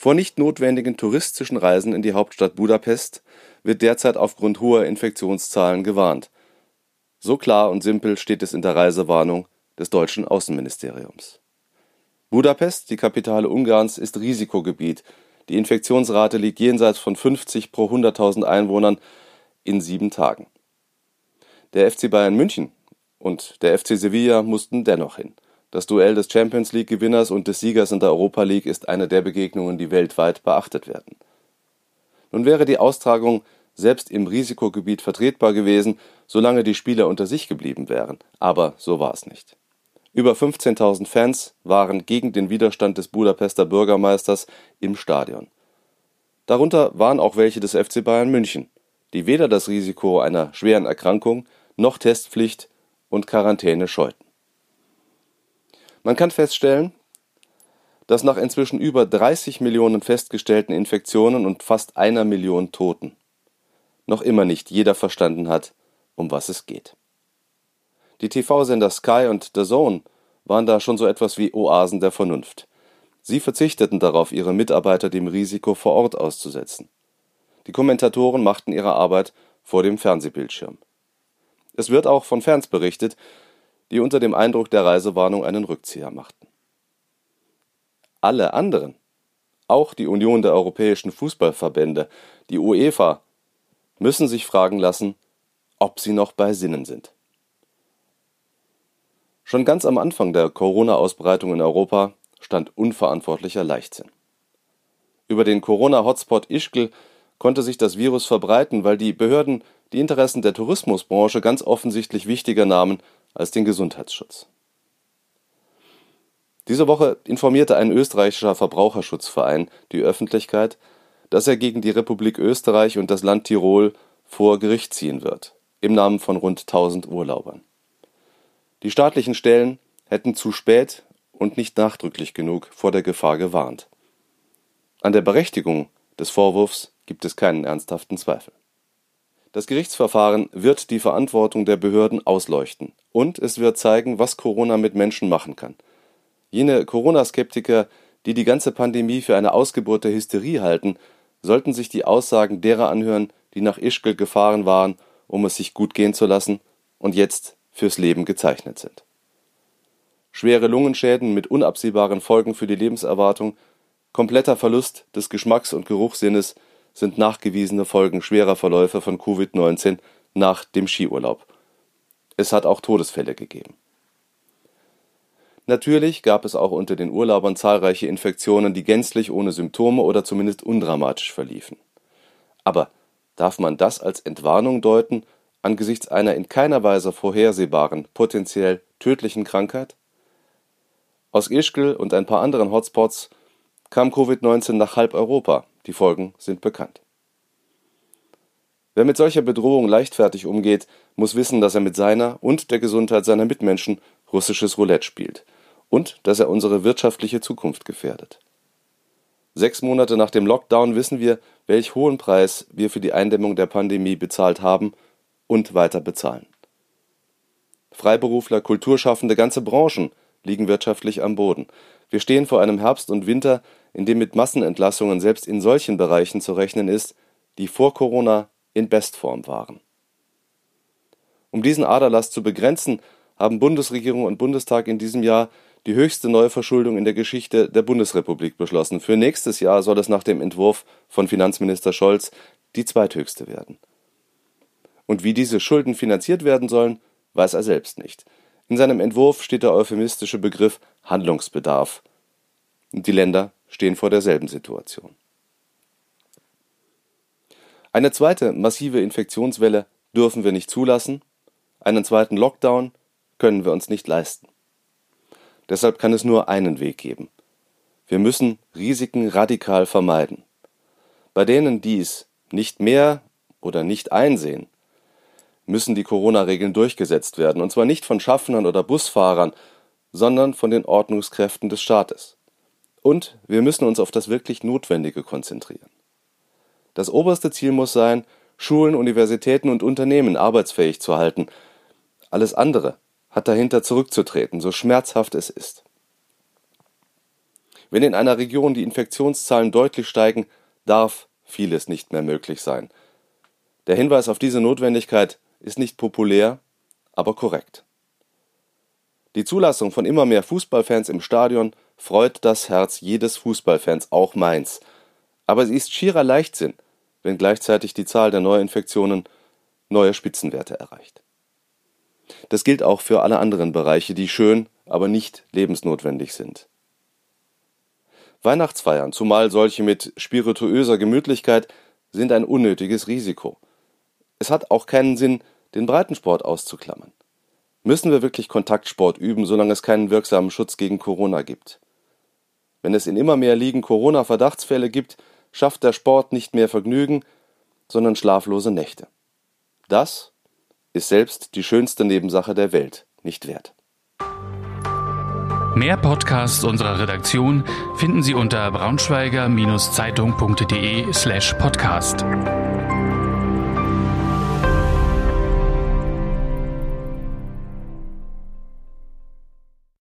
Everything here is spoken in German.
Vor nicht notwendigen touristischen Reisen in die Hauptstadt Budapest wird derzeit aufgrund hoher Infektionszahlen gewarnt. So klar und simpel steht es in der Reisewarnung des deutschen Außenministeriums. Budapest, die Kapitale Ungarns, ist Risikogebiet. Die Infektionsrate liegt jenseits von 50 pro 100.000 Einwohnern in sieben Tagen. Der FC Bayern München und der FC Sevilla mussten dennoch hin. Das Duell des Champions League-Gewinners und des Siegers in der Europa League ist eine der Begegnungen, die weltweit beachtet werden. Nun wäre die Austragung selbst im Risikogebiet vertretbar gewesen, solange die Spieler unter sich geblieben wären, aber so war es nicht. Über 15.000 Fans waren gegen den Widerstand des Budapester Bürgermeisters im Stadion. Darunter waren auch welche des FC Bayern München, die weder das Risiko einer schweren Erkrankung noch Testpflicht und Quarantäne scheuten. Man kann feststellen, dass nach inzwischen über 30 Millionen festgestellten Infektionen und fast einer Million Toten noch immer nicht jeder verstanden hat, um was es geht. Die TV-Sender Sky und The Zone waren da schon so etwas wie Oasen der Vernunft. Sie verzichteten darauf, ihre Mitarbeiter dem Risiko vor Ort auszusetzen. Die Kommentatoren machten ihre Arbeit vor dem Fernsehbildschirm. Es wird auch von Fans berichtet, die unter dem Eindruck der Reisewarnung einen Rückzieher machten. Alle anderen, auch die Union der europäischen Fußballverbände, die UEFA, müssen sich fragen lassen, ob sie noch bei Sinnen sind. Schon ganz am Anfang der Corona-Ausbreitung in Europa stand unverantwortlicher Leichtsinn. Über den Corona-Hotspot Ischgl konnte sich das Virus verbreiten, weil die Behörden die Interessen der Tourismusbranche ganz offensichtlich wichtiger nahmen als den Gesundheitsschutz. Diese Woche informierte ein österreichischer Verbraucherschutzverein die Öffentlichkeit, dass er gegen die Republik Österreich und das Land Tirol vor Gericht ziehen wird, im Namen von rund 1000 Urlaubern. Die staatlichen Stellen hätten zu spät und nicht nachdrücklich genug vor der Gefahr gewarnt. An der Berechtigung des Vorwurfs gibt es keinen ernsthaften Zweifel. Das Gerichtsverfahren wird die Verantwortung der Behörden ausleuchten und es wird zeigen, was Corona mit Menschen machen kann. Jene Corona-Skeptiker, die die ganze Pandemie für eine Ausgeburt der Hysterie halten, sollten sich die Aussagen derer anhören, die nach Ischgl gefahren waren, um es sich gut gehen zu lassen und jetzt fürs Leben gezeichnet sind. Schwere Lungenschäden mit unabsehbaren Folgen für die Lebenserwartung, kompletter Verlust des Geschmacks- und Geruchssinnes sind nachgewiesene Folgen schwerer Verläufe von Covid-19 nach dem Skiurlaub. Es hat auch Todesfälle gegeben. Natürlich gab es auch unter den Urlaubern zahlreiche Infektionen, die gänzlich ohne Symptome oder zumindest undramatisch verliefen. Aber darf man das als Entwarnung deuten angesichts einer in keiner Weise vorhersehbaren, potenziell tödlichen Krankheit? Aus Ischgl und ein paar anderen Hotspots kam Covid-19 nach halb Europa, die Folgen sind bekannt. Wer mit solcher Bedrohung leichtfertig umgeht, muss wissen, dass er mit seiner und der Gesundheit seiner Mitmenschen russisches Roulette spielt und dass er unsere wirtschaftliche Zukunft gefährdet. Sechs Monate nach dem Lockdown wissen wir, welch hohen Preis wir für die Eindämmung der Pandemie bezahlt haben und weiter bezahlen. Freiberufler, Kulturschaffende, ganze Branchen liegen wirtschaftlich am Boden. Wir stehen vor einem Herbst und Winter, in dem mit Massenentlassungen selbst in solchen Bereichen zu rechnen ist, die vor Corona in Bestform waren. Um diesen Aderlass zu begrenzen, haben Bundesregierung und Bundestag in diesem Jahr die höchste Neuverschuldung in der Geschichte der Bundesrepublik beschlossen. Für nächstes Jahr soll es nach dem Entwurf von Finanzminister Scholz die zweithöchste werden. Und wie diese Schulden finanziert werden sollen, weiß er selbst nicht. In seinem Entwurf steht der euphemistische Begriff Handlungsbedarf. Und die Länder stehen vor derselben Situation. Eine zweite massive Infektionswelle dürfen wir nicht zulassen, einen zweiten Lockdown können wir uns nicht leisten. Deshalb kann es nur einen Weg geben. Wir müssen Risiken radikal vermeiden. Bei denen dies nicht mehr oder nicht einsehen, müssen die Corona-Regeln durchgesetzt werden, und zwar nicht von Schaffnern oder Busfahrern, sondern von den Ordnungskräften des Staates. Und wir müssen uns auf das wirklich Notwendige konzentrieren. Das oberste Ziel muss sein, Schulen, Universitäten und Unternehmen arbeitsfähig zu halten. Alles andere hat dahinter zurückzutreten, so schmerzhaft es ist. Wenn in einer Region die Infektionszahlen deutlich steigen, darf vieles nicht mehr möglich sein. Der Hinweis auf diese Notwendigkeit ist nicht populär, aber korrekt. Die Zulassung von immer mehr Fußballfans im Stadion freut das Herz jedes Fußballfans, auch meins. Aber sie ist schierer Leichtsinn, wenn gleichzeitig die Zahl der Neuinfektionen neue Spitzenwerte erreicht. Das gilt auch für alle anderen Bereiche, die schön, aber nicht lebensnotwendig sind. Weihnachtsfeiern, zumal solche mit spirituöser Gemütlichkeit, sind ein unnötiges Risiko. Es hat auch keinen Sinn, den Breitensport auszuklammern. Müssen wir wirklich Kontaktsport üben, solange es keinen wirksamen Schutz gegen Corona gibt? Wenn es in immer mehr Ligen Corona-Verdachtsfälle gibt, schafft der Sport nicht mehr Vergnügen, sondern schlaflose Nächte. Das ist selbst die schönste Nebensache der Welt nicht wert. Mehr Podcasts unserer Redaktion finden Sie unter braunschweiger-zeitung.de slash podcast.